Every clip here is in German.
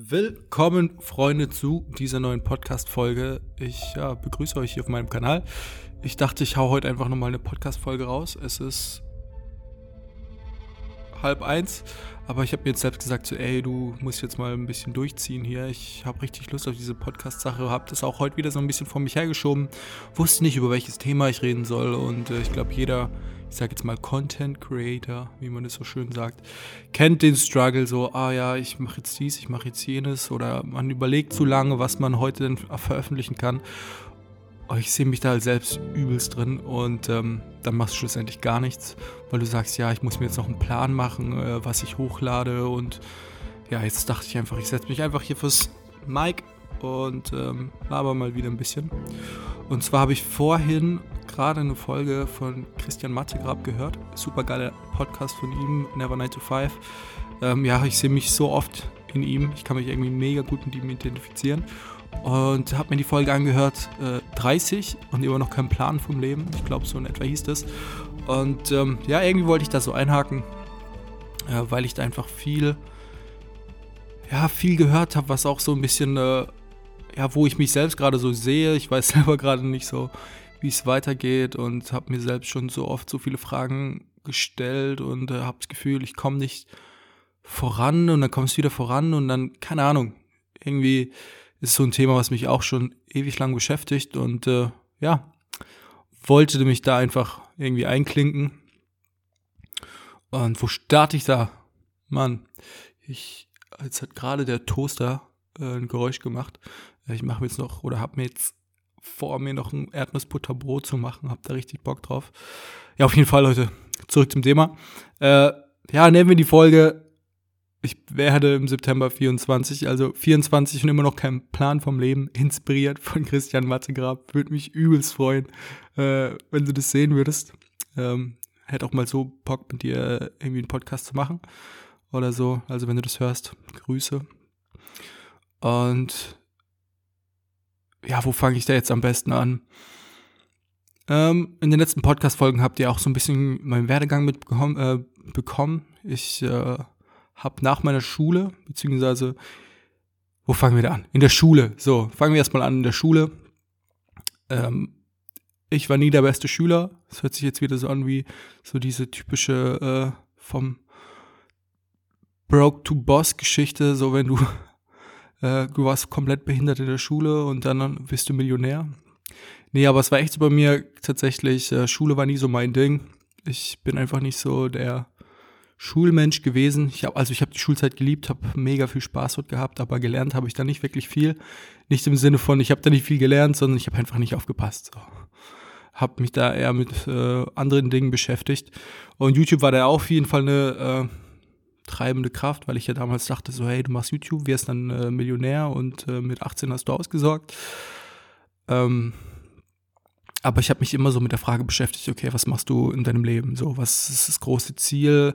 Willkommen, Freunde, zu dieser neuen Podcast-Folge. Ich ja, begrüße euch hier auf meinem Kanal. Ich dachte, ich hau heute einfach nochmal eine Podcast-Folge raus. Es ist halb eins, aber ich habe mir jetzt selbst gesagt, so, ey, du musst jetzt mal ein bisschen durchziehen hier. Ich habe richtig Lust auf diese Podcast-Sache, habe das auch heute wieder so ein bisschen vor mich hergeschoben, wusste nicht, über welches Thema ich reden soll. Und äh, ich glaube, jeder ich sage jetzt mal Content Creator, wie man es so schön sagt, kennt den Struggle so, ah ja, ich mache jetzt dies, ich mache jetzt jenes. Oder man überlegt zu lange, was man heute denn veröffentlichen kann. Oh, ich sehe mich da halt selbst übelst drin und ähm, dann machst du schlussendlich gar nichts, weil du sagst, ja, ich muss mir jetzt noch einen Plan machen, äh, was ich hochlade und ja, jetzt dachte ich einfach, ich setze mich einfach hier fürs Mic und ähm, laber mal wieder ein bisschen. Und zwar habe ich vorhin gerade eine Folge von Christian Mattegrab gehört. Super geiler Podcast von ihm, Never 9 to 5. Ähm, ja, ich sehe mich so oft in ihm. Ich kann mich irgendwie mega gut mit ihm identifizieren. Und habe mir die Folge angehört, äh, 30 und immer noch keinen Plan vom Leben. Ich glaube, so in etwa hieß das. Und ähm, ja, irgendwie wollte ich da so einhaken, äh, weil ich da einfach viel, ja, viel gehört habe, was auch so ein bisschen äh, ja, wo ich mich selbst gerade so sehe. Ich weiß selber gerade nicht so, wie es weitergeht und habe mir selbst schon so oft so viele Fragen gestellt und äh, habe das Gefühl, ich komme nicht voran und dann kommst du wieder voran und dann, keine Ahnung, irgendwie ist so ein Thema, was mich auch schon ewig lang beschäftigt und äh, ja, wollte mich da einfach irgendwie einklinken. Und wo starte ich da? Mann, ich, jetzt hat gerade der Toaster äh, ein Geräusch gemacht. Ich mache mir jetzt noch oder habe mir jetzt vor, mir noch ein Erdnussbutterbrot zu machen. Hab da richtig Bock drauf. Ja, auf jeden Fall, Leute. Zurück zum Thema. Äh, ja, nennen wir die Folge. Ich werde im September 24, also 24 und immer noch kein Plan vom Leben, inspiriert von Christian Mattegrab. Würde mich übelst freuen, äh, wenn du das sehen würdest. Ähm, hätte auch mal so Bock mit dir irgendwie einen Podcast zu machen oder so. Also wenn du das hörst, Grüße. Und ja, wo fange ich da jetzt am besten an? Ähm, in den letzten Podcast-Folgen habt ihr auch so ein bisschen meinen Werdegang mitbekommen. Äh, bekommen. Ich äh, habe nach meiner Schule, beziehungsweise, wo fangen wir da an? In der Schule. So, fangen wir erstmal an in der Schule. Ähm, ich war nie der beste Schüler. Das hört sich jetzt wieder so an wie so diese typische äh, vom Broke to Boss Geschichte, so wenn du äh, du warst komplett behindert in der Schule und dann bist du Millionär. Nee, aber es war echt so bei mir tatsächlich, äh, Schule war nie so mein Ding. Ich bin einfach nicht so der Schulmensch gewesen. Ich hab, also ich habe die Schulzeit geliebt, habe mega viel Spaß dort gehabt, aber gelernt habe ich da nicht wirklich viel. Nicht im Sinne von, ich habe da nicht viel gelernt, sondern ich habe einfach nicht aufgepasst. So. Habe mich da eher mit äh, anderen Dingen beschäftigt. Und YouTube war da auf jeden Fall eine äh, treibende Kraft, weil ich ja damals dachte, so, hey, du machst YouTube, wirst dann äh, Millionär und äh, mit 18 hast du ausgesorgt. Ähm, aber ich habe mich immer so mit der Frage beschäftigt, okay, was machst du in deinem Leben? So, was ist das große Ziel?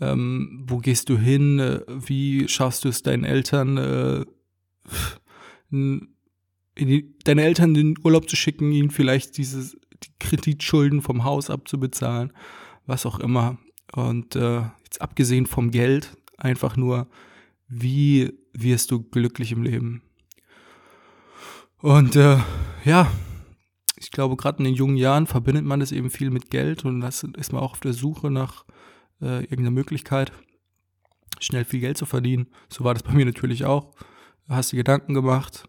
Ähm, wo gehst du hin? Äh, wie schaffst du es deinen Eltern, äh, die, deine Eltern in den Urlaub zu schicken, ihnen vielleicht diese die Kreditschulden vom Haus abzubezahlen, was auch immer. Und äh, jetzt abgesehen vom Geld, einfach nur, wie wirst du glücklich im Leben? Und äh, ja, glaube, gerade in den jungen Jahren verbindet man das eben viel mit Geld und das ist man auch auf der Suche nach äh, irgendeiner Möglichkeit, schnell viel Geld zu verdienen. So war das bei mir natürlich auch. Hast dir Gedanken gemacht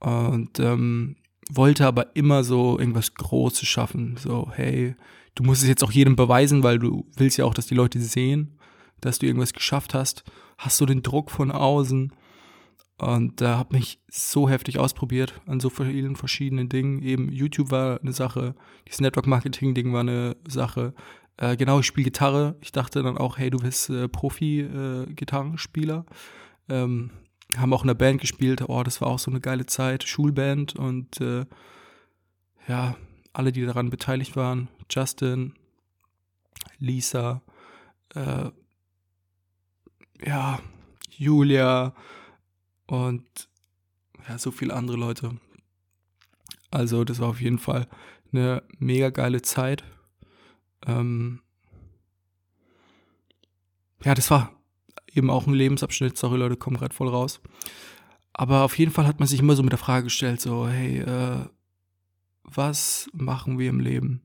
und ähm, wollte aber immer so irgendwas Großes schaffen. So, hey, du musst es jetzt auch jedem beweisen, weil du willst ja auch, dass die Leute sehen, dass du irgendwas geschafft hast. Hast du den Druck von außen? Und da äh, habe mich so heftig ausprobiert an so vielen verschiedenen Dingen. Eben YouTube war eine Sache, dieses Network Marketing Ding war eine Sache. Äh, genau, ich spiele Gitarre. Ich dachte dann auch, hey, du bist äh, Profi-Gitarrenspieler. Äh, ähm, haben auch in der Band gespielt. Oh, das war auch so eine geile Zeit. Schulband und äh, ja, alle, die daran beteiligt waren. Justin, Lisa, äh, ja, Julia und ja, so viele andere Leute. Also, das war auf jeden Fall eine mega geile Zeit. Ähm, ja, das war eben auch ein Lebensabschnitt. Sorry, Leute, kommen gerade voll raus. Aber auf jeden Fall hat man sich immer so mit der Frage gestellt, so, hey, äh, was machen wir im Leben?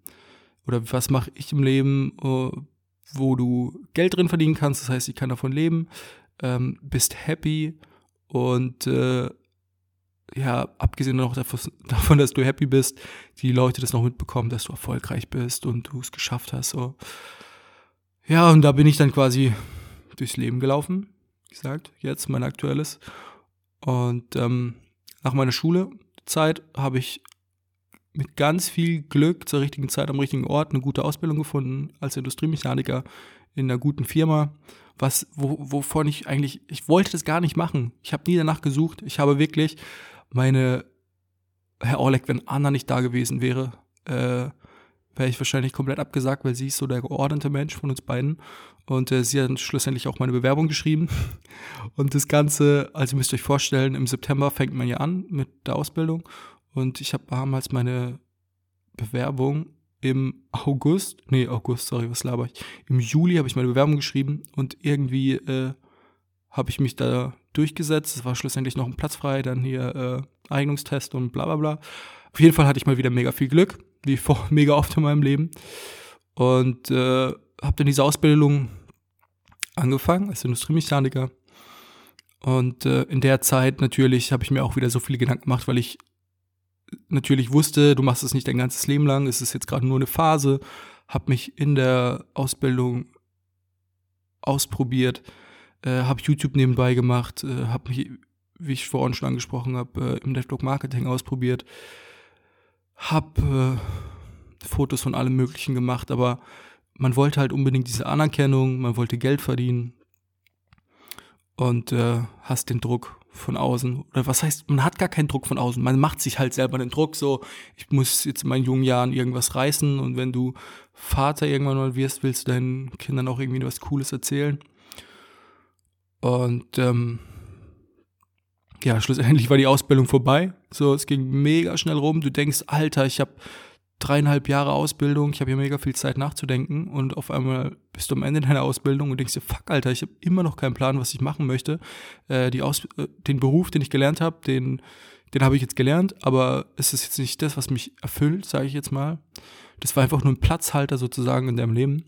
Oder was mache ich im Leben, uh, wo du Geld drin verdienen kannst, das heißt, ich kann davon leben, ähm, bist happy und äh, ja, abgesehen noch davon, dass du happy bist, die Leute das noch mitbekommen, dass du erfolgreich bist und du es geschafft hast. So. Ja, und da bin ich dann quasi durchs Leben gelaufen, gesagt, jetzt mein aktuelles. Und ähm, nach meiner Schulezeit habe ich mit ganz viel Glück zur richtigen Zeit am richtigen Ort eine gute Ausbildung gefunden als Industriemechaniker in einer guten Firma, was wo, wovon ich eigentlich ich wollte das gar nicht machen. Ich habe nie danach gesucht. Ich habe wirklich meine Herr Orleck, wenn Anna nicht da gewesen wäre, äh, wäre ich wahrscheinlich komplett abgesagt, weil sie ist so der geordnete Mensch von uns beiden. Und äh, sie hat schlussendlich auch meine Bewerbung geschrieben. Und das Ganze, also ihr müsst euch vorstellen, im September fängt man ja an mit der Ausbildung. Und ich habe damals meine Bewerbung im August, nee, August, sorry, was laber ich? Im Juli habe ich meine Bewerbung geschrieben und irgendwie äh, habe ich mich da durchgesetzt. Es war schlussendlich noch ein Platz frei, dann hier äh, Eignungstest und bla bla bla. Auf jeden Fall hatte ich mal wieder mega viel Glück, wie vor mega oft in meinem Leben. Und äh, habe dann diese Ausbildung angefangen als Industriemechaniker. Und äh, in der Zeit natürlich habe ich mir auch wieder so viele Gedanken gemacht, weil ich natürlich wusste, du machst es nicht dein ganzes Leben lang, es ist jetzt gerade nur eine Phase, habe mich in der Ausbildung ausprobiert, äh, habe YouTube nebenbei gemacht, äh, habe mich, wie ich vorhin schon angesprochen habe, äh, im Network Marketing ausprobiert, habe äh, Fotos von allem Möglichen gemacht, aber man wollte halt unbedingt diese Anerkennung, man wollte Geld verdienen und äh, hast den Druck von außen. Oder was heißt, man hat gar keinen Druck von außen. Man macht sich halt selber den Druck, so, ich muss jetzt in meinen jungen Jahren irgendwas reißen und wenn du Vater irgendwann mal wirst, willst du deinen Kindern auch irgendwie was Cooles erzählen. Und ähm, ja, schlussendlich war die Ausbildung vorbei. So, es ging mega schnell rum. Du denkst, Alter, ich habe dreieinhalb Jahre Ausbildung, ich habe hier mega viel Zeit nachzudenken und auf einmal bist du am Ende deiner Ausbildung und denkst dir, fuck, Alter, ich habe immer noch keinen Plan, was ich machen möchte. Äh, die Aus äh, den Beruf, den ich gelernt habe, den, den habe ich jetzt gelernt, aber es ist jetzt nicht das, was mich erfüllt, sage ich jetzt mal. Das war einfach nur ein Platzhalter sozusagen in deinem Leben.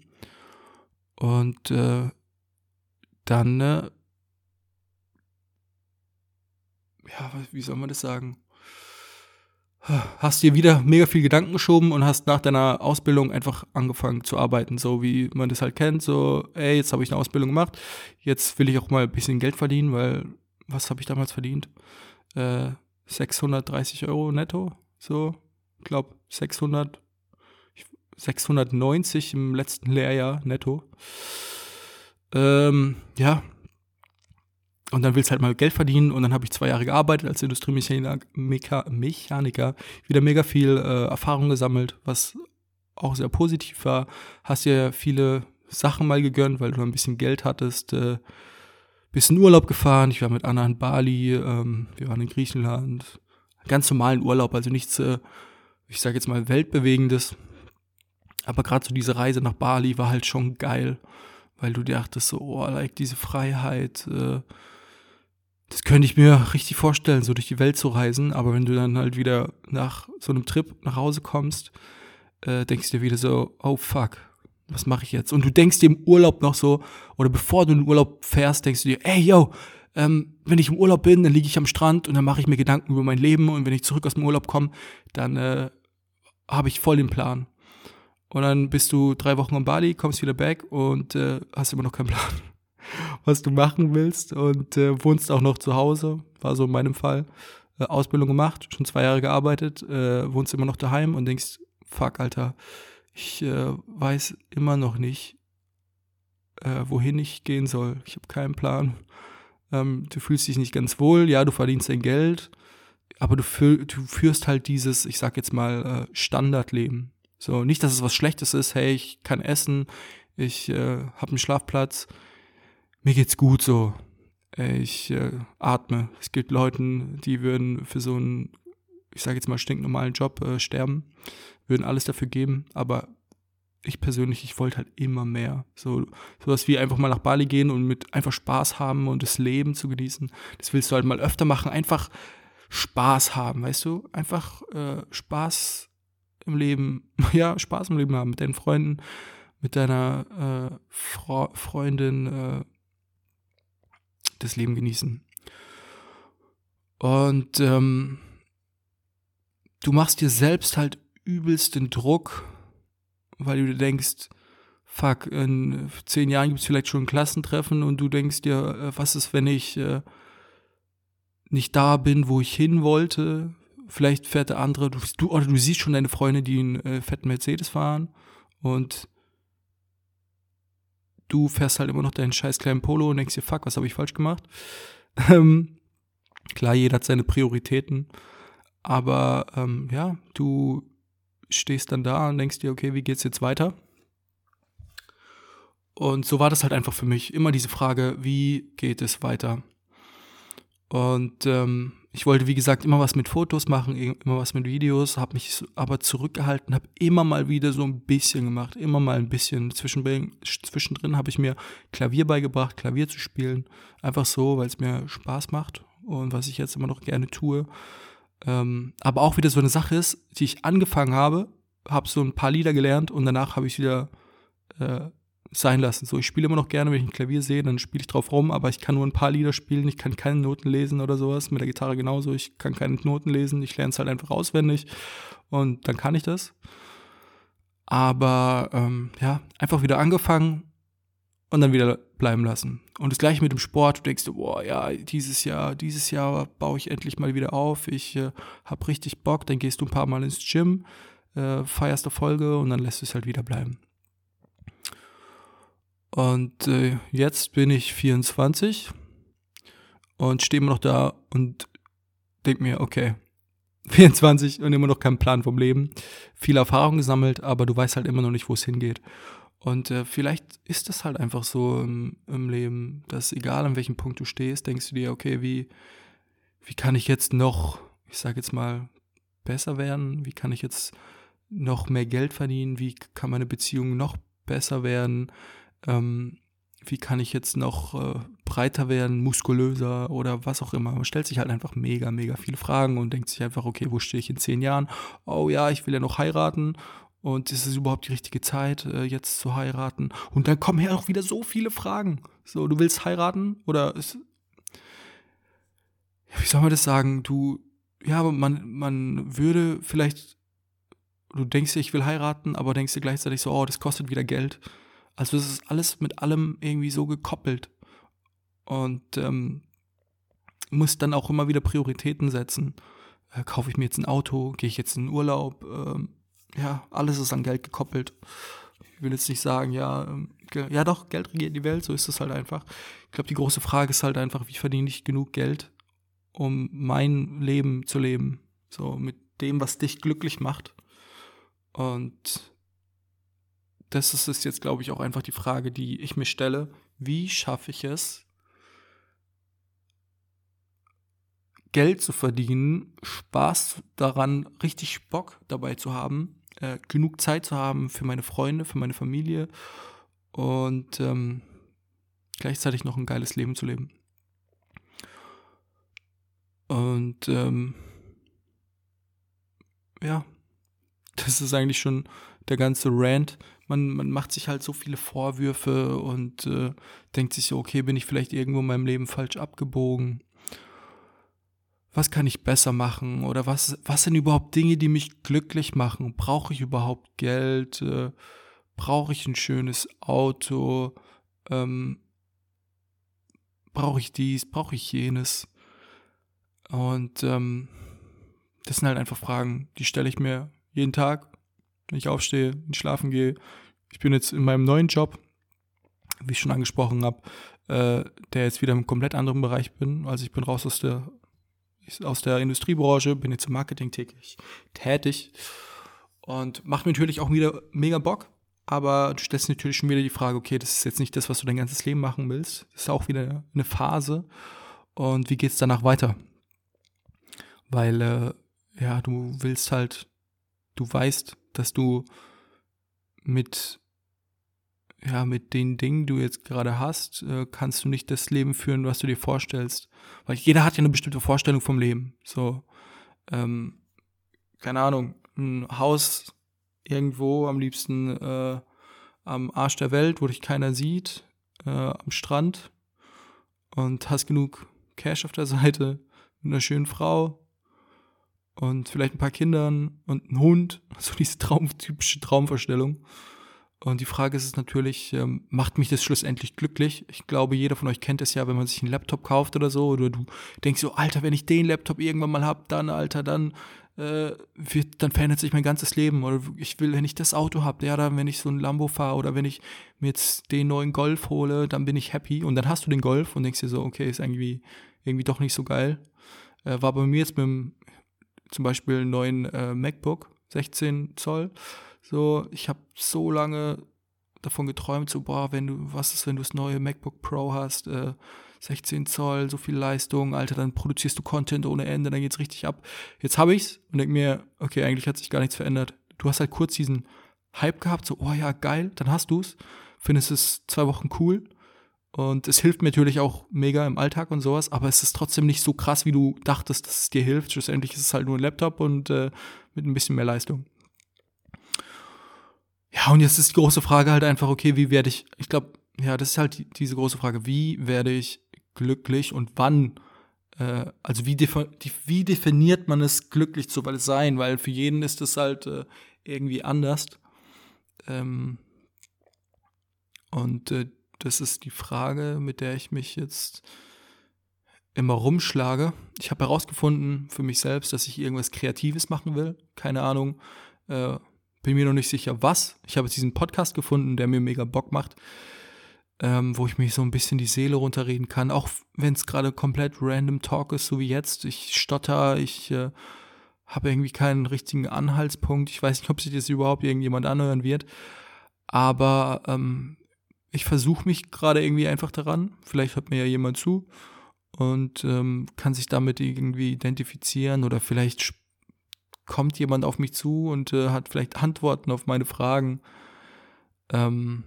Und äh, dann, äh, ja, wie soll man das sagen? Hast dir wieder mega viel Gedanken geschoben und hast nach deiner Ausbildung einfach angefangen zu arbeiten, so wie man das halt kennt, so, ey, jetzt habe ich eine Ausbildung gemacht, jetzt will ich auch mal ein bisschen Geld verdienen, weil, was habe ich damals verdient? Äh, 630 Euro netto, so, glaube 600, 690 im letzten Lehrjahr netto. Ähm, ja, und dann willst du halt mal Geld verdienen und dann habe ich zwei Jahre gearbeitet als Industriemechaniker, wieder mega viel äh, Erfahrung gesammelt, was auch sehr positiv war. Hast dir viele Sachen mal gegönnt, weil du ein bisschen Geld hattest. Äh, bisschen Urlaub gefahren. Ich war mit Anna in Bali, ähm, wir waren in Griechenland. Ganz normalen Urlaub, also nichts, äh, ich sage jetzt mal, weltbewegendes. Aber gerade so diese Reise nach Bali war halt schon geil, weil du dachtest so, oh, like diese Freiheit, äh, das könnte ich mir richtig vorstellen, so durch die Welt zu reisen. Aber wenn du dann halt wieder nach so einem Trip nach Hause kommst, äh, denkst du dir wieder so, oh fuck, was mache ich jetzt? Und du denkst dir im Urlaub noch so, oder bevor du in den Urlaub fährst, denkst du dir, ey yo, ähm, wenn ich im Urlaub bin, dann liege ich am Strand und dann mache ich mir Gedanken über mein Leben und wenn ich zurück aus dem Urlaub komme, dann äh, habe ich voll den Plan. Und dann bist du drei Wochen in Bali, kommst wieder back und äh, hast immer noch keinen Plan was du machen willst und äh, wohnst auch noch zu Hause, war so in meinem Fall. Äh, Ausbildung gemacht, schon zwei Jahre gearbeitet, äh, wohnst immer noch daheim und denkst, fuck, Alter, ich äh, weiß immer noch nicht, äh, wohin ich gehen soll. Ich habe keinen Plan. Ähm, du fühlst dich nicht ganz wohl, ja, du verdienst dein Geld, aber du, fühl, du führst halt dieses, ich sag jetzt mal, äh, Standardleben. So, nicht, dass es was Schlechtes ist, hey, ich kann essen, ich äh, habe einen Schlafplatz, mir geht's gut so. Ich äh, atme. Es gibt Leuten, die würden für so einen, ich sage jetzt mal, stinknormalen Job äh, sterben, würden alles dafür geben, aber ich persönlich, ich wollte halt immer mehr. So sowas wie einfach mal nach Bali gehen und mit einfach Spaß haben und das Leben zu genießen. Das willst du halt mal öfter machen. Einfach Spaß haben, weißt du? Einfach äh, Spaß im Leben, ja, Spaß im Leben haben mit deinen Freunden, mit deiner äh, Fre Freundin äh, das Leben genießen. Und ähm, du machst dir selbst halt übelst den Druck, weil du dir denkst, fuck, in zehn Jahren gibt es vielleicht schon ein Klassentreffen und du denkst dir, äh, was ist, wenn ich äh, nicht da bin, wo ich hin wollte? Vielleicht fährt der andere, du, du oder du siehst schon deine Freunde, die einen äh, fetten Mercedes fahren und du fährst halt immer noch deinen scheiß kleinen Polo und denkst dir, fuck, was habe ich falsch gemacht? Ähm, klar, jeder hat seine Prioritäten, aber ähm, ja, du stehst dann da und denkst dir, okay, wie geht's jetzt weiter? Und so war das halt einfach für mich. Immer diese Frage, wie geht es weiter? Und ähm, ich wollte, wie gesagt, immer was mit Fotos machen, immer was mit Videos, habe mich aber zurückgehalten, habe immer mal wieder so ein bisschen gemacht, immer mal ein bisschen. Zwischendrin, habe ich mir Klavier beigebracht, Klavier zu spielen. Einfach so, weil es mir Spaß macht und was ich jetzt immer noch gerne tue. Ähm, aber auch wieder so eine Sache ist, die ich angefangen habe, habe so ein paar Lieder gelernt und danach habe ich wieder äh, sein lassen. So, ich spiele immer noch gerne, wenn ich ein Klavier sehe, dann spiele ich drauf rum, aber ich kann nur ein paar Lieder spielen, ich kann keine Noten lesen oder sowas. Mit der Gitarre genauso, ich kann keine Noten lesen, ich lerne es halt einfach auswendig und dann kann ich das. Aber ähm, ja, einfach wieder angefangen und dann wieder bleiben lassen. Und das gleiche mit dem Sport, du denkst, boah, ja, dieses Jahr, dieses Jahr baue ich endlich mal wieder auf, ich äh, habe richtig Bock, dann gehst du ein paar Mal ins Gym, äh, feierst Erfolge und dann lässt du es halt wieder bleiben. Und äh, jetzt bin ich 24 und stehe immer noch da und denke mir, okay, 24 und immer noch keinen Plan vom Leben. Viel Erfahrung gesammelt, aber du weißt halt immer noch nicht, wo es hingeht. Und äh, vielleicht ist das halt einfach so im, im, Leben, dass egal an welchem Punkt du stehst, denkst du dir, okay, wie, wie kann ich jetzt noch, ich sage jetzt mal, besser werden? Wie kann ich jetzt noch mehr Geld verdienen? Wie kann meine Beziehung noch besser werden? Ähm, wie kann ich jetzt noch äh, breiter werden, muskulöser oder was auch immer. Man stellt sich halt einfach mega, mega viele Fragen und denkt sich einfach, okay, wo stehe ich in zehn Jahren? Oh ja, ich will ja noch heiraten und ist es überhaupt die richtige Zeit, äh, jetzt zu heiraten? Und dann kommen ja auch wieder so viele Fragen. So, du willst heiraten oder ist, wie soll man das sagen? Du, ja, man, man würde vielleicht, du denkst dir, ich will heiraten, aber denkst dir gleichzeitig so, oh, das kostet wieder Geld. Also es ist alles mit allem irgendwie so gekoppelt. Und ähm, muss dann auch immer wieder Prioritäten setzen. Äh, kaufe ich mir jetzt ein Auto? Gehe ich jetzt in den Urlaub? Ähm, ja, alles ist an Geld gekoppelt. Ich will jetzt nicht sagen, ja, ähm, ja doch, Geld regiert die Welt, so ist es halt einfach. Ich glaube, die große Frage ist halt einfach, wie verdiene ich genug Geld, um mein Leben zu leben? So mit dem, was dich glücklich macht. Und das ist jetzt, glaube ich, auch einfach die Frage, die ich mir stelle. Wie schaffe ich es, Geld zu verdienen, Spaß daran, richtig Bock dabei zu haben, äh, genug Zeit zu haben für meine Freunde, für meine Familie und ähm, gleichzeitig noch ein geiles Leben zu leben. Und ähm, ja, das ist eigentlich schon der ganze Rant, man, man macht sich halt so viele Vorwürfe und äh, denkt sich so, okay, bin ich vielleicht irgendwo in meinem Leben falsch abgebogen? Was kann ich besser machen? Oder was, was sind überhaupt Dinge, die mich glücklich machen? Brauche ich überhaupt Geld? Äh, Brauche ich ein schönes Auto? Ähm, Brauche ich dies? Brauche ich jenes? Und ähm, das sind halt einfach Fragen, die stelle ich mir jeden Tag wenn ich aufstehe, und schlafen gehe. Ich bin jetzt in meinem neuen Job, wie ich schon angesprochen habe, äh, der jetzt wieder im komplett anderen Bereich bin. Also ich bin raus aus der aus der Industriebranche, bin jetzt im Marketing tätig, tätig und macht mir natürlich auch wieder mega Bock. Aber du stellst natürlich schon wieder die Frage, okay, das ist jetzt nicht das, was du dein ganzes Leben machen willst. Das ist auch wieder eine Phase. Und wie geht es danach weiter? Weil, äh, ja, du willst halt, du weißt, dass du mit, ja, mit den Dingen, die du jetzt gerade hast, äh, kannst du nicht das Leben führen, was du dir vorstellst. Weil jeder hat ja eine bestimmte Vorstellung vom Leben. So, ähm, keine Ahnung, ein Haus irgendwo, am liebsten äh, am Arsch der Welt, wo dich keiner sieht, äh, am Strand und hast genug Cash auf der Seite, mit einer schönen Frau und vielleicht ein paar Kindern und einen Hund, so diese Traum, typische Traumvorstellung. Und die Frage ist es natürlich, ähm, macht mich das schlussendlich glücklich? Ich glaube, jeder von euch kennt es ja, wenn man sich einen Laptop kauft oder so, oder du denkst so, Alter, wenn ich den Laptop irgendwann mal hab, dann, Alter, dann äh, wird, dann verändert sich mein ganzes Leben. Oder ich will, wenn ich das Auto habe, ja, dann, wenn ich so ein Lambo fahre oder wenn ich mir jetzt den neuen Golf hole, dann bin ich happy. Und dann hast du den Golf und denkst dir so, okay, ist irgendwie, irgendwie doch nicht so geil. Äh, war bei mir jetzt mit dem, zum Beispiel neuen äh, MacBook, 16 Zoll so, ich habe so lange davon geträumt, so, boah, wenn du, was ist, wenn du das neue MacBook Pro hast, äh, 16 Zoll, so viel Leistung, Alter, dann produzierst du Content ohne Ende, dann geht's richtig ab. Jetzt habe ich's und denk mir, okay, eigentlich hat sich gar nichts verändert. Du hast halt kurz diesen Hype gehabt, so, oh ja, geil, dann hast du's, findest es zwei Wochen cool und es hilft mir natürlich auch mega im Alltag und sowas, aber es ist trotzdem nicht so krass, wie du dachtest, dass es dir hilft. Schlussendlich ist es halt nur ein Laptop und äh, mit ein bisschen mehr Leistung. Ja, und jetzt ist die große Frage halt einfach, okay, wie werde ich, ich glaube, ja, das ist halt die, diese große Frage, wie werde ich glücklich und wann, äh, also wie, wie definiert man es, glücklich zu sein, weil für jeden ist es halt äh, irgendwie anders. Ähm, und äh, das ist die Frage, mit der ich mich jetzt immer rumschlage. Ich habe herausgefunden für mich selbst, dass ich irgendwas Kreatives machen will. Keine Ahnung, äh, bin mir noch nicht sicher, was. Ich habe jetzt diesen Podcast gefunden, der mir mega Bock macht, ähm, wo ich mich so ein bisschen die Seele runterreden kann, auch wenn es gerade komplett random Talk ist, so wie jetzt. Ich stotter, ich äh, habe irgendwie keinen richtigen Anhaltspunkt. Ich weiß nicht, ob sich das überhaupt irgendjemand anhören wird. Aber ähm, ich versuche mich gerade irgendwie einfach daran. Vielleicht hört mir ja jemand zu und ähm, kann sich damit irgendwie identifizieren oder vielleicht kommt jemand auf mich zu und äh, hat vielleicht Antworten auf meine Fragen. Ähm,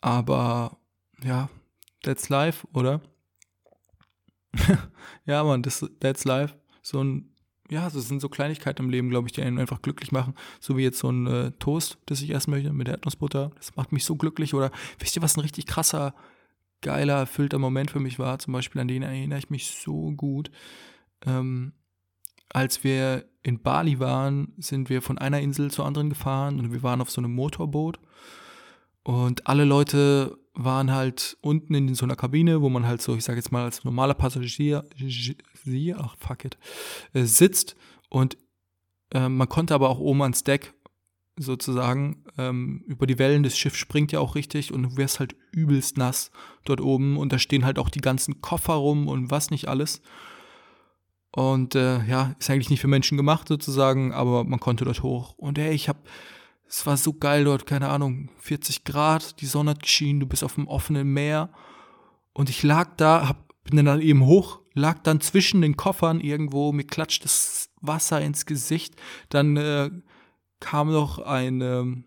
aber ja, that's life, oder? ja, man, that's life. So ein, ja, das sind so Kleinigkeiten im Leben, glaube ich, die einen einfach glücklich machen. So wie jetzt so ein äh, Toast, das ich essen möchte mit Erdnussbutter. Das macht mich so glücklich. Oder wisst ihr, was ein richtig krasser, geiler, erfüllter Moment für mich war? Zum Beispiel, an den erinnere ich mich so gut. Ähm, als wir in Bali waren, sind wir von einer Insel zur anderen gefahren und wir waren auf so einem Motorboot. Und alle Leute waren halt unten in so einer Kabine, wo man halt so, ich sage jetzt mal als normaler Passagier, ach fuck it, äh, sitzt. Und äh, man konnte aber auch oben ans Deck sozusagen ähm, über die Wellen des Schiffs springt ja auch richtig und du wärst halt übelst nass dort oben und da stehen halt auch die ganzen Koffer rum und was nicht alles. Und äh, ja, ist eigentlich nicht für Menschen gemacht sozusagen, aber man konnte dort hoch. Und ey, ich hab, es war so geil dort, keine Ahnung, 40 Grad, die Sonne hat geschienen, du bist auf dem offenen Meer. Und ich lag da, hab, bin dann eben hoch, lag dann zwischen den Koffern irgendwo, mir klatscht das Wasser ins Gesicht. Dann äh, kam noch ein, ähm,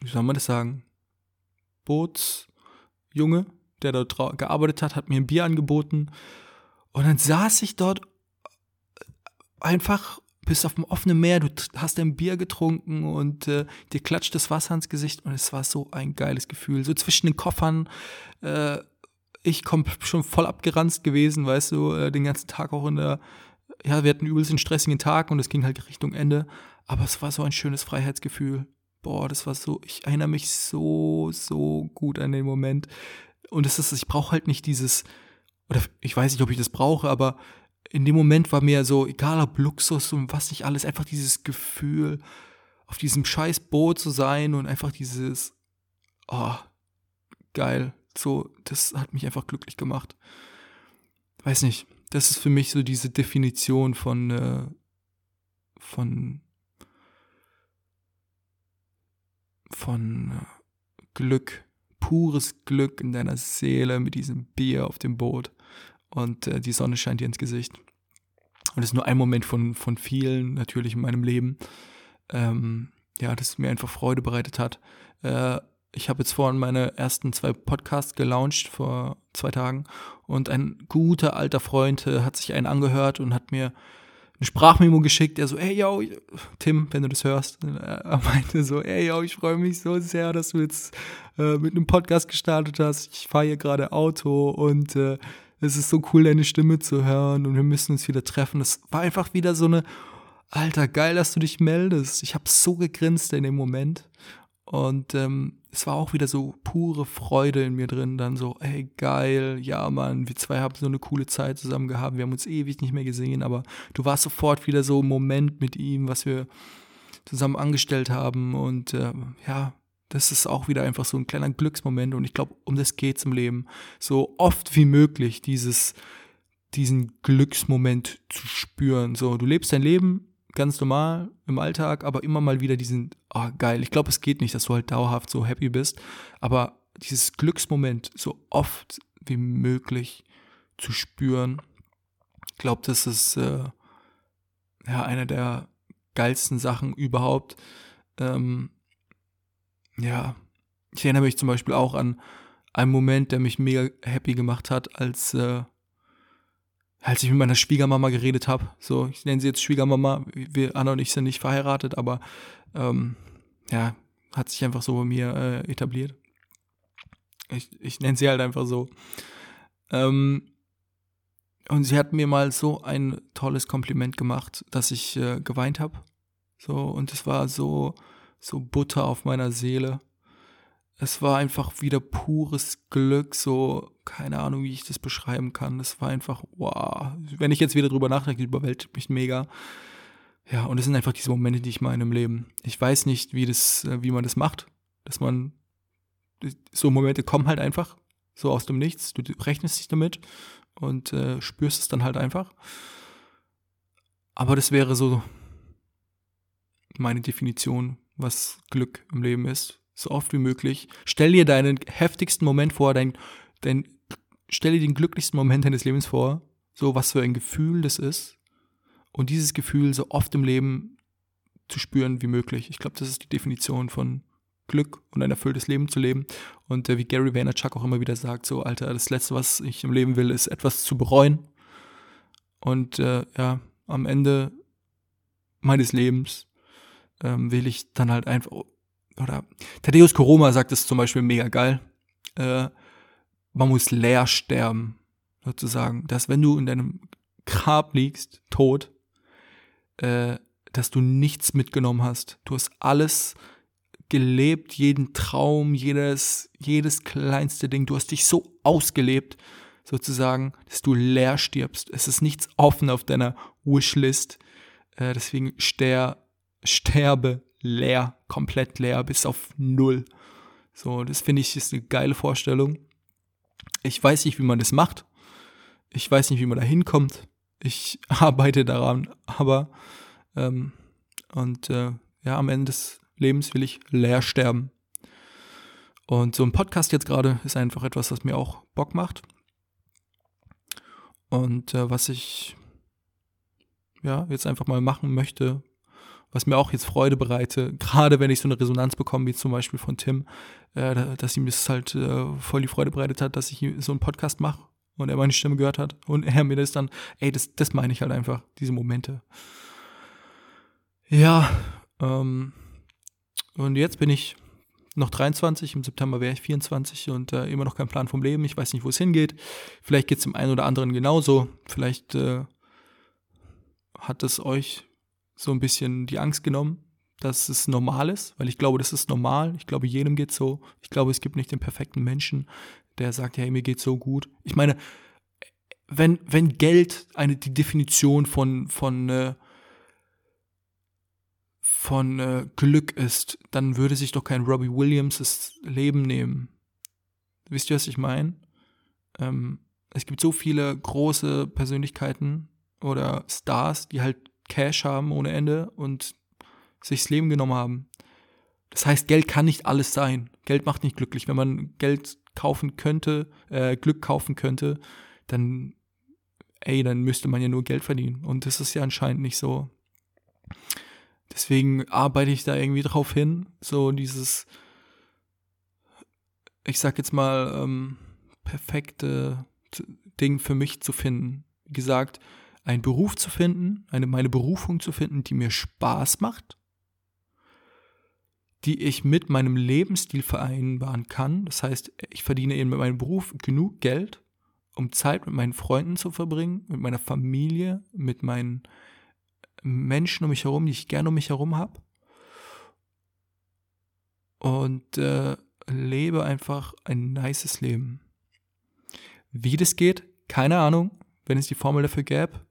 wie soll man das sagen, Bootsjunge, der dort gearbeitet hat, hat mir ein Bier angeboten. Und dann saß ich dort einfach bist auf dem offenen Meer, du hast ein Bier getrunken und äh, dir klatscht das Wasser ins Gesicht und es war so ein geiles Gefühl. So zwischen den Koffern, äh, ich komm schon voll abgeranzt gewesen, weißt du, äh, den ganzen Tag auch in der, ja, wir hatten übelst einen stressigen Tag und es ging halt Richtung Ende, aber es war so ein schönes Freiheitsgefühl. Boah, das war so, ich erinnere mich so, so gut an den Moment. Und es ist, ich brauche halt nicht dieses, oder ich weiß nicht, ob ich das brauche, aber in dem Moment war mir so, egal ob Luxus und was nicht alles, einfach dieses Gefühl, auf diesem scheiß Boot zu sein und einfach dieses, oh, geil. So, das hat mich einfach glücklich gemacht. Weiß nicht, das ist für mich so diese Definition von, äh, von, von äh, Glück, pures Glück in deiner Seele mit diesem Bier auf dem Boot und äh, die Sonne scheint dir ins Gesicht. Und das ist nur ein Moment von, von vielen natürlich in meinem Leben. Ähm, ja, das mir einfach Freude bereitet hat. Äh, ich habe jetzt vorhin meine ersten zwei Podcasts gelauncht vor zwei Tagen und ein guter alter Freund äh, hat sich einen angehört und hat mir eine Sprachmemo geschickt, der so, ey, yo, Tim, wenn du das hörst, er meinte so, ey, yo, ich freue mich so sehr, dass du jetzt äh, mit einem Podcast gestartet hast. Ich fahre hier gerade Auto und äh, es ist so cool, deine Stimme zu hören und wir müssen uns wieder treffen. Das war einfach wieder so eine, Alter, geil, dass du dich meldest. Ich habe so gegrinst in dem Moment und ähm, es war auch wieder so pure Freude in mir drin, dann so, ey, geil, ja, Mann, wir zwei haben so eine coole Zeit zusammen gehabt, wir haben uns ewig nicht mehr gesehen, aber du warst sofort wieder so im Moment mit ihm, was wir zusammen angestellt haben und äh, ja, das ist auch wieder einfach so ein kleiner Glücksmoment und ich glaube, um das geht's im Leben, so oft wie möglich dieses diesen Glücksmoment zu spüren. So, du lebst dein Leben ganz normal im Alltag, aber immer mal wieder diesen, oh geil, ich glaube, es geht nicht, dass du halt dauerhaft so happy bist, aber dieses Glücksmoment so oft wie möglich zu spüren, ich glaube, das ist äh, ja eine der geilsten Sachen überhaupt. Ähm, ja, ich erinnere mich zum Beispiel auch an einen Moment, der mich mega happy gemacht hat, als äh, als ich mit meiner Schwiegermama geredet habe. So, ich nenne sie jetzt Schwiegermama. Wir, Anna und ich sind nicht verheiratet, aber ähm, ja, hat sich einfach so bei mir äh, etabliert. Ich, ich nenne sie halt einfach so. Ähm, und sie hat mir mal so ein tolles Kompliment gemacht, dass ich äh, geweint habe. So, und es war so, so Butter auf meiner Seele es war einfach wieder pures Glück, so, keine Ahnung, wie ich das beschreiben kann. Es war einfach, wow. Wenn ich jetzt wieder drüber nachdenke, überwältigt mich mega. Ja, und es sind einfach diese Momente, die ich meine im Leben. Ich weiß nicht, wie das, äh, wie man das macht, dass man, so Momente kommen halt einfach, so aus dem Nichts. Du rechnest dich damit und äh, spürst es dann halt einfach. Aber das wäre so meine Definition, was Glück im Leben ist so oft wie möglich. Stell dir deinen heftigsten Moment vor, dein, dein, stell dir den glücklichsten Moment deines Lebens vor, so was für ein Gefühl das ist. Und dieses Gefühl so oft im Leben zu spüren wie möglich. Ich glaube, das ist die Definition von Glück und ein erfülltes Leben zu leben. Und äh, wie Gary Vaynerchuk auch immer wieder sagt, so, Alter, das Letzte, was ich im Leben will, ist etwas zu bereuen. Und äh, ja, am Ende meines Lebens ähm, will ich dann halt einfach oder Thaddeus Koroma sagt es zum Beispiel mega geil. Äh, man muss leer sterben, sozusagen. Dass wenn du in deinem Grab liegst, tot, äh, dass du nichts mitgenommen hast. Du hast alles gelebt, jeden Traum, jedes, jedes kleinste Ding. Du hast dich so ausgelebt, sozusagen, dass du leer stirbst. Es ist nichts offen auf deiner Wishlist. Äh, deswegen ster, sterbe leer, komplett leer, bis auf null. So, das finde ich ist eine geile Vorstellung. Ich weiß nicht, wie man das macht. Ich weiß nicht, wie man da hinkommt. Ich arbeite daran, aber ähm, und äh, ja, am Ende des Lebens will ich leer sterben. Und so ein Podcast jetzt gerade ist einfach etwas, was mir auch Bock macht. Und äh, was ich ja jetzt einfach mal machen möchte, was mir auch jetzt Freude bereite, gerade wenn ich so eine Resonanz bekomme, wie zum Beispiel von Tim, äh, dass ihm das halt äh, voll die Freude bereitet hat, dass ich so einen Podcast mache und er meine Stimme gehört hat und er mir das dann, ey, das, das meine ich halt einfach, diese Momente. Ja, ähm, und jetzt bin ich noch 23, im September wäre ich 24 und äh, immer noch kein Plan vom Leben. Ich weiß nicht, wo es hingeht. Vielleicht geht es dem einen oder anderen genauso. Vielleicht äh, hat es euch so ein bisschen die Angst genommen, dass es normal ist, weil ich glaube, das ist normal. Ich glaube, jedem geht so. Ich glaube, es gibt nicht den perfekten Menschen, der sagt, hey, mir geht's so gut. Ich meine, wenn, wenn Geld eine, die Definition von, von, äh, von äh, Glück ist, dann würde sich doch kein Robbie Williams das Leben nehmen. Wisst ihr, was ich meine? Ähm, es gibt so viele große Persönlichkeiten oder Stars, die halt Cash haben ohne Ende und sich das Leben genommen haben. Das heißt, Geld kann nicht alles sein. Geld macht nicht glücklich. Wenn man Geld kaufen könnte, äh, Glück kaufen könnte, dann, ey, dann müsste man ja nur Geld verdienen. Und das ist ja anscheinend nicht so. deswegen arbeite ich da irgendwie drauf hin, so dieses, ich sag jetzt mal, ähm, perfekte Ding für mich zu finden. Wie gesagt, einen Beruf zu finden, eine, meine Berufung zu finden, die mir Spaß macht, die ich mit meinem Lebensstil vereinbaren kann. Das heißt, ich verdiene eben mit meinem Beruf genug Geld, um Zeit mit meinen Freunden zu verbringen, mit meiner Familie, mit meinen Menschen um mich herum, die ich gerne um mich herum habe. Und äh, lebe einfach ein nices Leben. Wie das geht, keine Ahnung. Wenn es die Formel dafür gäbe,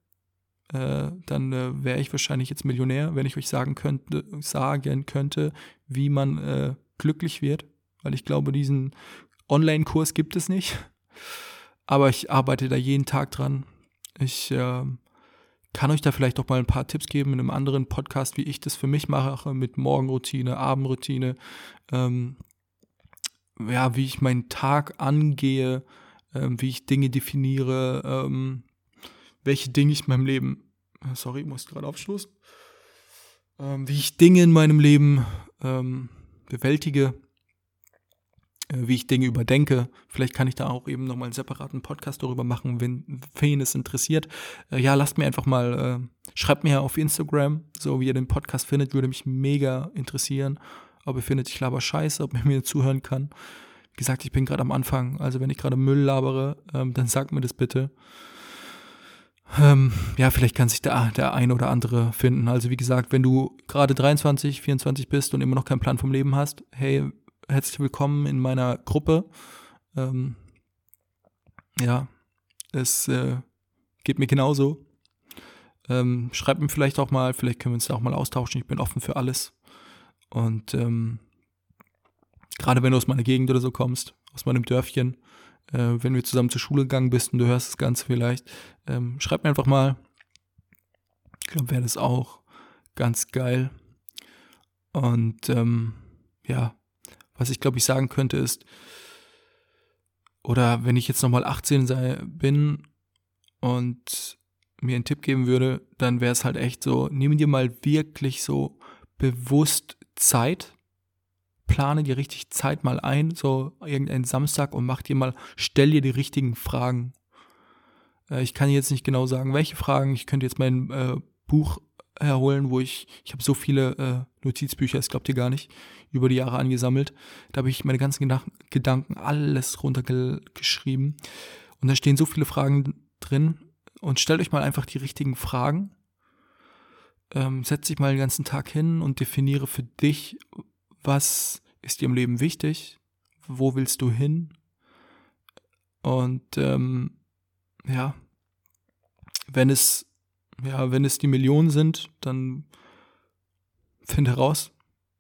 äh, dann äh, wäre ich wahrscheinlich jetzt Millionär, wenn ich euch sagen könnte, sagen könnte, wie man äh, glücklich wird. Weil ich glaube, diesen Online-Kurs gibt es nicht. Aber ich arbeite da jeden Tag dran. Ich ähm, kann euch da vielleicht auch mal ein paar Tipps geben in einem anderen Podcast, wie ich das für mich mache, mit Morgenroutine, Abendroutine, ähm, ja, wie ich meinen Tag angehe, ähm, wie ich Dinge definiere, ähm, welche Dinge ich in meinem Leben, äh, sorry, ich muss gerade aufstoßen, ähm, wie ich Dinge in meinem Leben ähm, bewältige, äh, wie ich Dinge überdenke. Vielleicht kann ich da auch eben nochmal einen separaten Podcast darüber machen, wenn wen es interessiert. Äh, ja, lasst mir einfach mal, äh, schreibt mir auf Instagram, so wie ihr den Podcast findet, würde mich mega interessieren. Ob ihr findet, ich laber scheiße, ob ihr mir zuhören kann. Wie gesagt, ich bin gerade am Anfang, also wenn ich gerade Müll labere, ähm, dann sagt mir das bitte. Ähm, ja, vielleicht kann sich der, der ein oder andere finden. Also wie gesagt, wenn du gerade 23, 24 bist und immer noch keinen Plan vom Leben hast, hey, herzlich willkommen in meiner Gruppe. Ähm, ja, es äh, geht mir genauso. Ähm, schreib mir vielleicht auch mal, vielleicht können wir uns da auch mal austauschen. Ich bin offen für alles. Und ähm, gerade wenn du aus meiner Gegend oder so kommst, aus meinem Dörfchen, äh, wenn wir zusammen zur Schule gegangen bist und du hörst das Ganze vielleicht, ähm, schreib mir einfach mal. Ich glaube, wäre das auch ganz geil. Und ähm, ja, was ich glaube ich sagen könnte ist, oder wenn ich jetzt nochmal 18 sei, bin und mir einen Tipp geben würde, dann wäre es halt echt so, nimm dir mal wirklich so bewusst Zeit, plane dir richtig Zeit mal ein, so irgendeinen Samstag und mach dir mal, stell dir die richtigen Fragen. Äh, ich kann jetzt nicht genau sagen, welche Fragen. Ich könnte jetzt mein äh, Buch herholen, wo ich, ich habe so viele äh, Notizbücher, das glaubt ihr gar nicht, über die Jahre angesammelt. Da habe ich meine ganzen Gedanken alles runtergeschrieben. Und da stehen so viele Fragen drin. Und stellt euch mal einfach die richtigen Fragen. Ähm, setz dich mal den ganzen Tag hin und definiere für dich, was ist dir im Leben wichtig, wo willst du hin. Und ähm, ja, wenn es ja, wenn es die Millionen sind, dann finde heraus,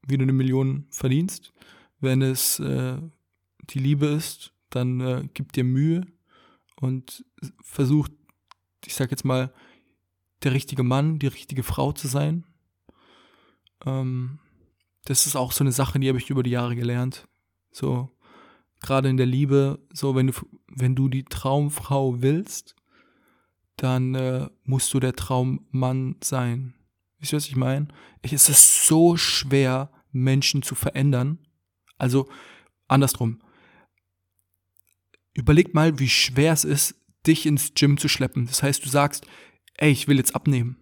wie du eine Million verdienst. Wenn es äh, die Liebe ist, dann äh, gib dir Mühe und versuch, ich sag jetzt mal, der richtige Mann, die richtige Frau zu sein. Ähm, das ist auch so eine Sache, die habe ich über die Jahre gelernt. So, gerade in der Liebe, so wenn du, wenn du die Traumfrau willst, dann äh, musst du der Traummann sein. Wisst ihr, was ich meine? Es ist so schwer, Menschen zu verändern. Also andersrum. Überleg mal, wie schwer es ist, dich ins Gym zu schleppen. Das heißt, du sagst, ey, ich will jetzt abnehmen.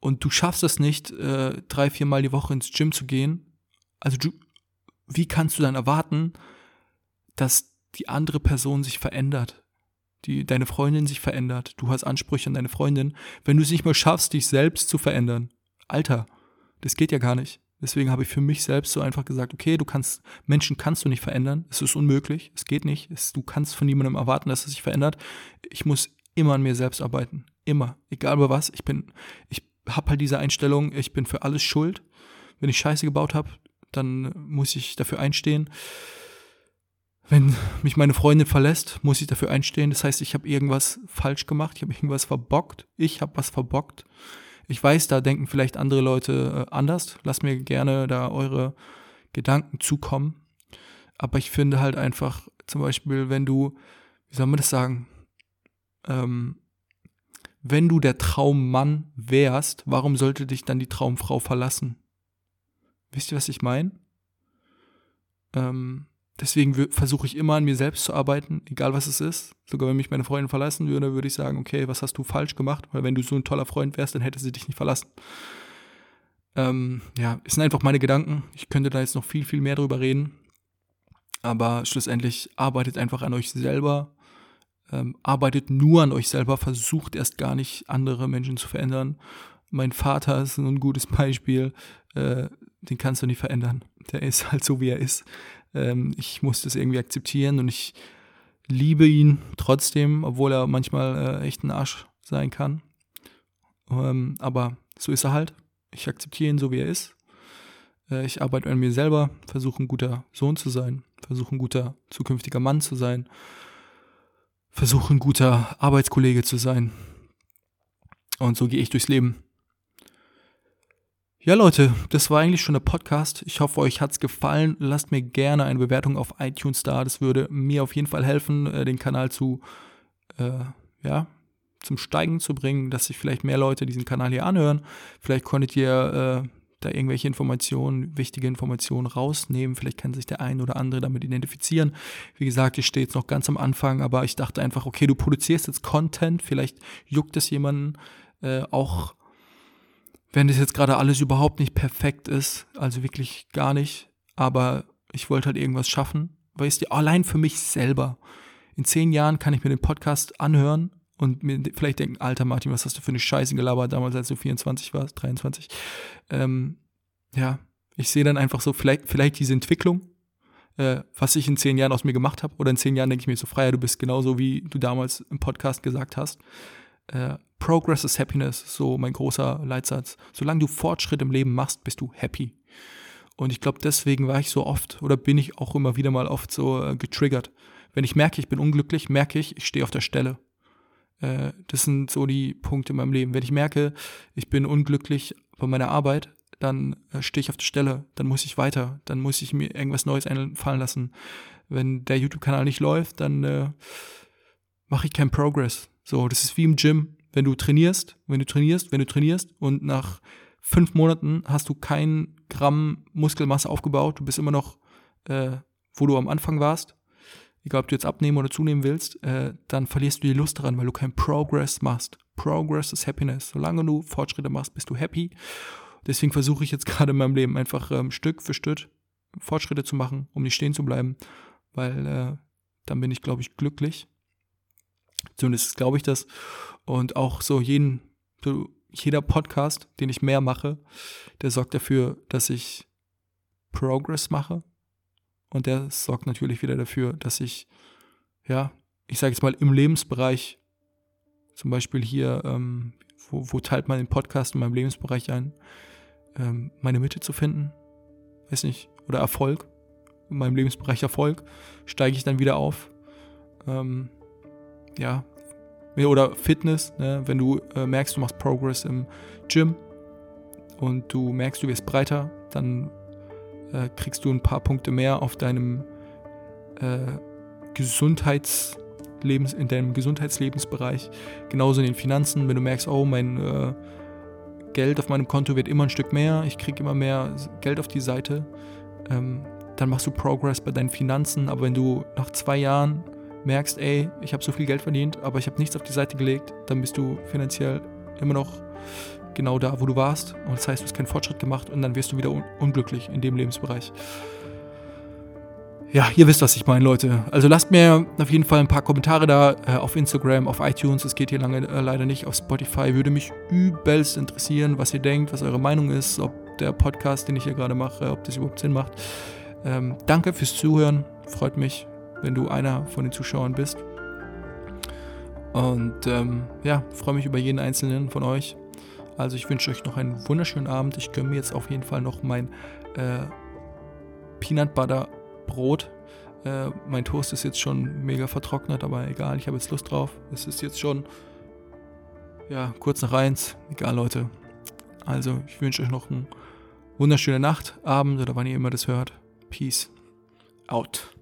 Und du schaffst es nicht, äh, drei, vier Mal die Woche ins Gym zu gehen. Also du, wie kannst du dann erwarten, dass die andere Person sich verändert? die, deine Freundin sich verändert, du hast Ansprüche an deine Freundin, wenn du es nicht mehr schaffst, dich selbst zu verändern. Alter, das geht ja gar nicht. Deswegen habe ich für mich selbst so einfach gesagt, okay, du kannst, Menschen kannst du nicht verändern, es ist unmöglich, es geht nicht, es, du kannst von niemandem erwarten, dass es sich verändert. Ich muss immer an mir selbst arbeiten, immer, egal bei was. Ich bin, ich habe halt diese Einstellung, ich bin für alles schuld. Wenn ich Scheiße gebaut habe, dann muss ich dafür einstehen wenn mich meine Freundin verlässt, muss ich dafür einstehen. Das heißt, ich habe irgendwas falsch gemacht, ich habe irgendwas verbockt, ich habe was verbockt. Ich weiß, da denken vielleicht andere Leute äh, anders. Lasst mir gerne da eure Gedanken zukommen. Aber ich finde halt einfach, zum Beispiel, wenn du, wie soll man das sagen, ähm, wenn du der Traummann wärst, warum sollte dich dann die Traumfrau verlassen? Wisst ihr, was ich meine? Ähm, deswegen versuche ich immer an mir selbst zu arbeiten, egal was es ist. Sogar wenn mich meine Freundin verlassen würde, würde ich sagen, okay, was hast du falsch gemacht? Weil wenn du so ein toller Freund wärst, dann hätte sie dich nicht verlassen. Ähm, ja, es sind einfach meine Gedanken. Ich könnte da jetzt noch viel, viel mehr drüber reden. Aber schlussendlich arbeitet einfach an euch selber. Ähm, arbeitet nur an euch selber, versucht erst gar nicht andere Menschen zu verändern. Mein Vater ist ein gutes Beispiel. Äh, den kannst du nicht verändern. Der ist halt so, wie er ist. Ähm, ich muss das irgendwie akzeptieren und ich liebe ihn trotzdem, obwohl er manchmal äh, echt ein Arsch sein kann. Ähm, aber so ist er halt. Ich akzeptiere ihn so, wie er ist. Äh, ich arbeite an mir selber, versuche ein guter Sohn zu sein, versuche ein guter zukünftiger Mann zu sein, versuche ein guter Arbeitskollege zu sein. Und so gehe ich durchs Leben. Ja, Leute, das war eigentlich schon der Podcast. Ich hoffe, euch hat's gefallen. Lasst mir gerne eine Bewertung auf iTunes da. Das würde mir auf jeden Fall helfen, äh, den Kanal zu, äh, ja, zum Steigen zu bringen, dass sich vielleicht mehr Leute diesen Kanal hier anhören. Vielleicht konntet ihr äh, da irgendwelche Informationen, wichtige Informationen rausnehmen. Vielleicht kann sich der ein oder andere damit identifizieren. Wie gesagt, ich stehe jetzt noch ganz am Anfang, aber ich dachte einfach, okay, du produzierst jetzt Content. Vielleicht juckt es jemanden äh, auch wenn das jetzt gerade alles überhaupt nicht perfekt ist, also wirklich gar nicht, aber ich wollte halt irgendwas schaffen, weil es dir allein für mich selber. In zehn Jahren kann ich mir den Podcast anhören und mir vielleicht denken, alter Martin, was hast du für eine Scheiße gelabert damals, als du 24 warst, 23. Ähm, ja, ich sehe dann einfach so vielleicht, vielleicht diese Entwicklung, äh, was ich in zehn Jahren aus mir gemacht habe. Oder in zehn Jahren denke ich mir so, Freier, du bist genauso, wie du damals im Podcast gesagt hast. Äh, Progress is Happiness, so mein großer Leitsatz. Solange du Fortschritt im Leben machst, bist du happy. Und ich glaube, deswegen war ich so oft oder bin ich auch immer wieder mal oft so äh, getriggert. Wenn ich merke, ich bin unglücklich, merke ich, ich stehe auf der Stelle. Äh, das sind so die Punkte in meinem Leben. Wenn ich merke, ich bin unglücklich bei meiner Arbeit, dann äh, stehe ich auf der Stelle, dann muss ich weiter, dann muss ich mir irgendwas Neues einfallen lassen. Wenn der YouTube-Kanal nicht läuft, dann äh, mache ich keinen Progress. So, das ist wie im Gym wenn du trainierst, wenn du trainierst, wenn du trainierst und nach fünf Monaten hast du kein Gramm Muskelmasse aufgebaut, du bist immer noch, äh, wo du am Anfang warst, egal ob du jetzt abnehmen oder zunehmen willst, äh, dann verlierst du die Lust daran, weil du keinen Progress machst. Progress ist Happiness. Solange du Fortschritte machst, bist du happy. Deswegen versuche ich jetzt gerade in meinem Leben einfach ähm, Stück für Stück Fortschritte zu machen, um nicht stehen zu bleiben, weil äh, dann bin ich, glaube ich, glücklich. Zumindest glaube ich das. Und auch so jeden, so jeder Podcast, den ich mehr mache, der sorgt dafür, dass ich Progress mache. Und der sorgt natürlich wieder dafür, dass ich, ja, ich sage jetzt mal im Lebensbereich, zum Beispiel hier, ähm, wo, wo, teilt man den Podcast in meinem Lebensbereich ein, ähm, meine Mitte zu finden, weiß nicht, oder Erfolg, in meinem Lebensbereich Erfolg, steige ich dann wieder auf. Ähm, ja, oder Fitness, ne? wenn du äh, merkst, du machst Progress im Gym und du merkst, du wirst breiter, dann äh, kriegst du ein paar Punkte mehr auf deinem äh, Gesundheitslebens, in deinem Gesundheitslebensbereich. Genauso in den Finanzen, wenn du merkst, oh, mein äh, Geld auf meinem Konto wird immer ein Stück mehr, ich kriege immer mehr Geld auf die Seite, ähm, dann machst du Progress bei deinen Finanzen, aber wenn du nach zwei Jahren merkst, ey, ich habe so viel Geld verdient, aber ich habe nichts auf die Seite gelegt, dann bist du finanziell immer noch genau da, wo du warst. Und das heißt, du hast keinen Fortschritt gemacht und dann wirst du wieder un unglücklich in dem Lebensbereich. Ja, ihr wisst, was ich meine, Leute. Also lasst mir auf jeden Fall ein paar Kommentare da äh, auf Instagram, auf iTunes. Es geht hier lange äh, leider nicht auf Spotify. Würde mich übelst interessieren, was ihr denkt, was eure Meinung ist, ob der Podcast, den ich hier gerade mache, ob das überhaupt Sinn macht. Ähm, danke fürs Zuhören. Freut mich wenn du einer von den Zuschauern bist. Und ähm, ja, freue mich über jeden einzelnen von euch. Also ich wünsche euch noch einen wunderschönen Abend. Ich gönne mir jetzt auf jeden Fall noch mein äh, Peanut Butter Brot. Äh, mein Toast ist jetzt schon mega vertrocknet, aber egal, ich habe jetzt Lust drauf. Es ist jetzt schon ja, kurz nach eins. Egal, Leute. Also, ich wünsche euch noch eine wunderschöne Nacht, Abend oder wann ihr immer das hört. Peace out.